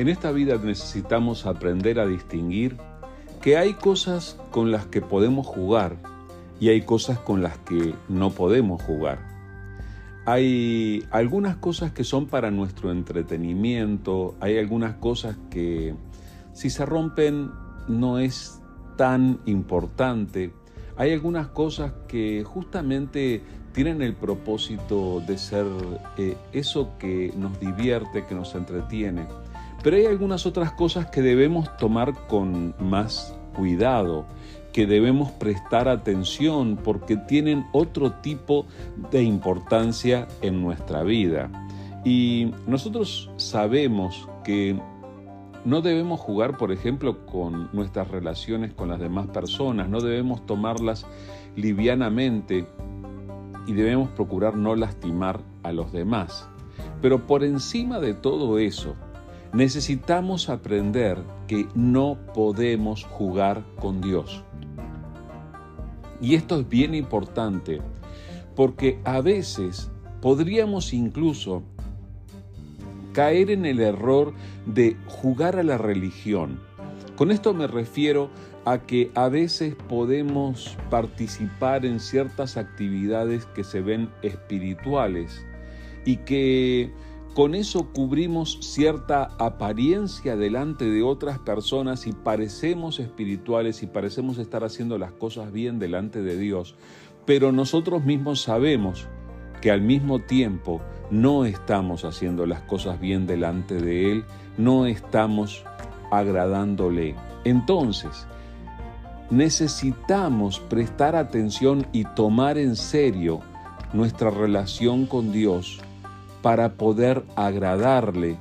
En esta vida necesitamos aprender a distinguir que hay cosas con las que podemos jugar y hay cosas con las que no podemos jugar. Hay algunas cosas que son para nuestro entretenimiento, hay algunas cosas que si se rompen no es tan importante, hay algunas cosas que justamente tienen el propósito de ser eh, eso que nos divierte, que nos entretiene. Pero hay algunas otras cosas que debemos tomar con más cuidado, que debemos prestar atención porque tienen otro tipo de importancia en nuestra vida. Y nosotros sabemos que no debemos jugar, por ejemplo, con nuestras relaciones con las demás personas, no debemos tomarlas livianamente y debemos procurar no lastimar a los demás. Pero por encima de todo eso, necesitamos aprender que no podemos jugar con Dios. Y esto es bien importante porque a veces podríamos incluso caer en el error de jugar a la religión. Con esto me refiero a que a veces podemos participar en ciertas actividades que se ven espirituales y que con eso cubrimos cierta apariencia delante de otras personas y parecemos espirituales y parecemos estar haciendo las cosas bien delante de Dios, pero nosotros mismos sabemos que al mismo tiempo no estamos haciendo las cosas bien delante de Él, no estamos agradándole. Entonces, necesitamos prestar atención y tomar en serio nuestra relación con Dios para poder agradarle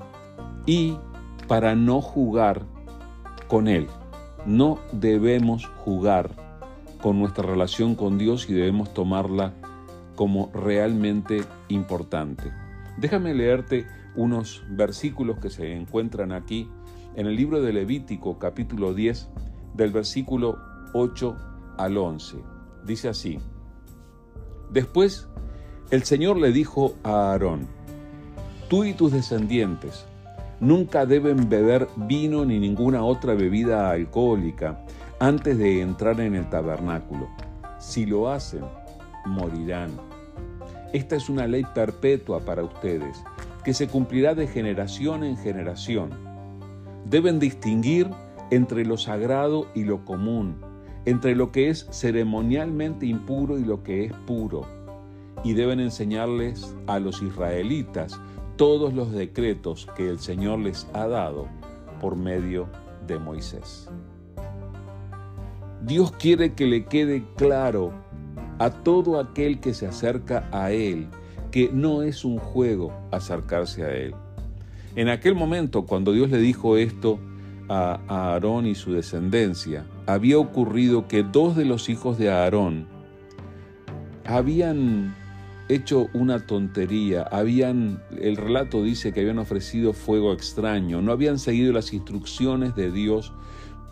y para no jugar con Él. No debemos jugar con nuestra relación con Dios y debemos tomarla como realmente importante. Déjame leerte unos versículos que se encuentran aquí en el libro de Levítico capítulo 10 del versículo 8 al 11. Dice así, Después el Señor le dijo a Aarón, Tú y tus descendientes nunca deben beber vino ni ninguna otra bebida alcohólica antes de entrar en el tabernáculo. Si lo hacen, morirán. Esta es una ley perpetua para ustedes, que se cumplirá de generación en generación. Deben distinguir entre lo sagrado y lo común, entre lo que es ceremonialmente impuro y lo que es puro, y deben enseñarles a los israelitas todos los decretos que el Señor les ha dado por medio de Moisés. Dios quiere que le quede claro a todo aquel que se acerca a Él que no es un juego acercarse a Él. En aquel momento, cuando Dios le dijo esto a Aarón y su descendencia, había ocurrido que dos de los hijos de Aarón habían hecho una tontería, habían, el relato dice que habían ofrecido fuego extraño, no habían seguido las instrucciones de Dios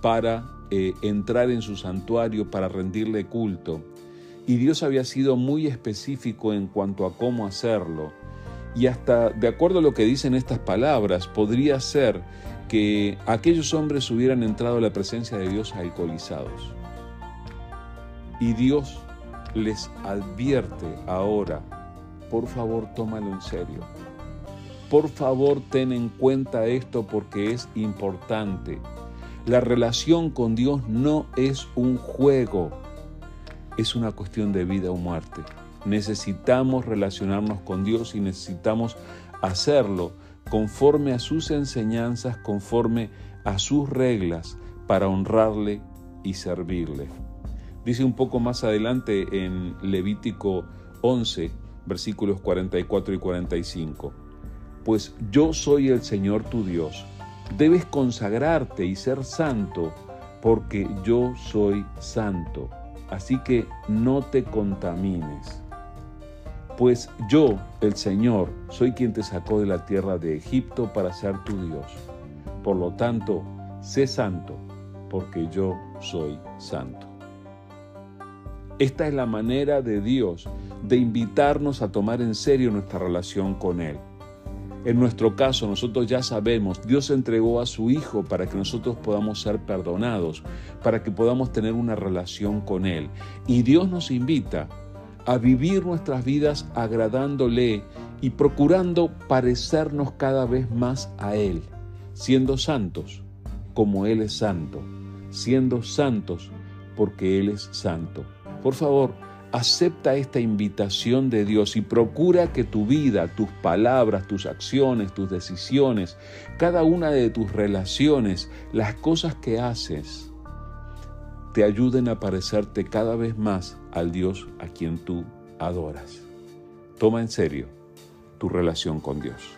para eh, entrar en su santuario, para rendirle culto. Y Dios había sido muy específico en cuanto a cómo hacerlo. Y hasta, de acuerdo a lo que dicen estas palabras, podría ser que aquellos hombres hubieran entrado a la presencia de Dios alcoholizados. Y Dios les advierte ahora, por favor tómalo en serio. Por favor ten en cuenta esto porque es importante. La relación con Dios no es un juego, es una cuestión de vida o muerte. Necesitamos relacionarnos con Dios y necesitamos hacerlo conforme a sus enseñanzas, conforme a sus reglas, para honrarle y servirle. Dice un poco más adelante en Levítico 11, versículos 44 y 45, Pues yo soy el Señor tu Dios, debes consagrarte y ser santo, porque yo soy santo, así que no te contamines. Pues yo, el Señor, soy quien te sacó de la tierra de Egipto para ser tu Dios. Por lo tanto, sé santo, porque yo soy santo. Esta es la manera de Dios de invitarnos a tomar en serio nuestra relación con Él. En nuestro caso, nosotros ya sabemos, Dios entregó a su Hijo para que nosotros podamos ser perdonados, para que podamos tener una relación con Él. Y Dios nos invita a vivir nuestras vidas agradándole y procurando parecernos cada vez más a Él, siendo santos como Él es santo, siendo santos porque Él es santo. Por favor, acepta esta invitación de Dios y procura que tu vida, tus palabras, tus acciones, tus decisiones, cada una de tus relaciones, las cosas que haces, te ayuden a parecerte cada vez más al Dios a quien tú adoras. Toma en serio tu relación con Dios.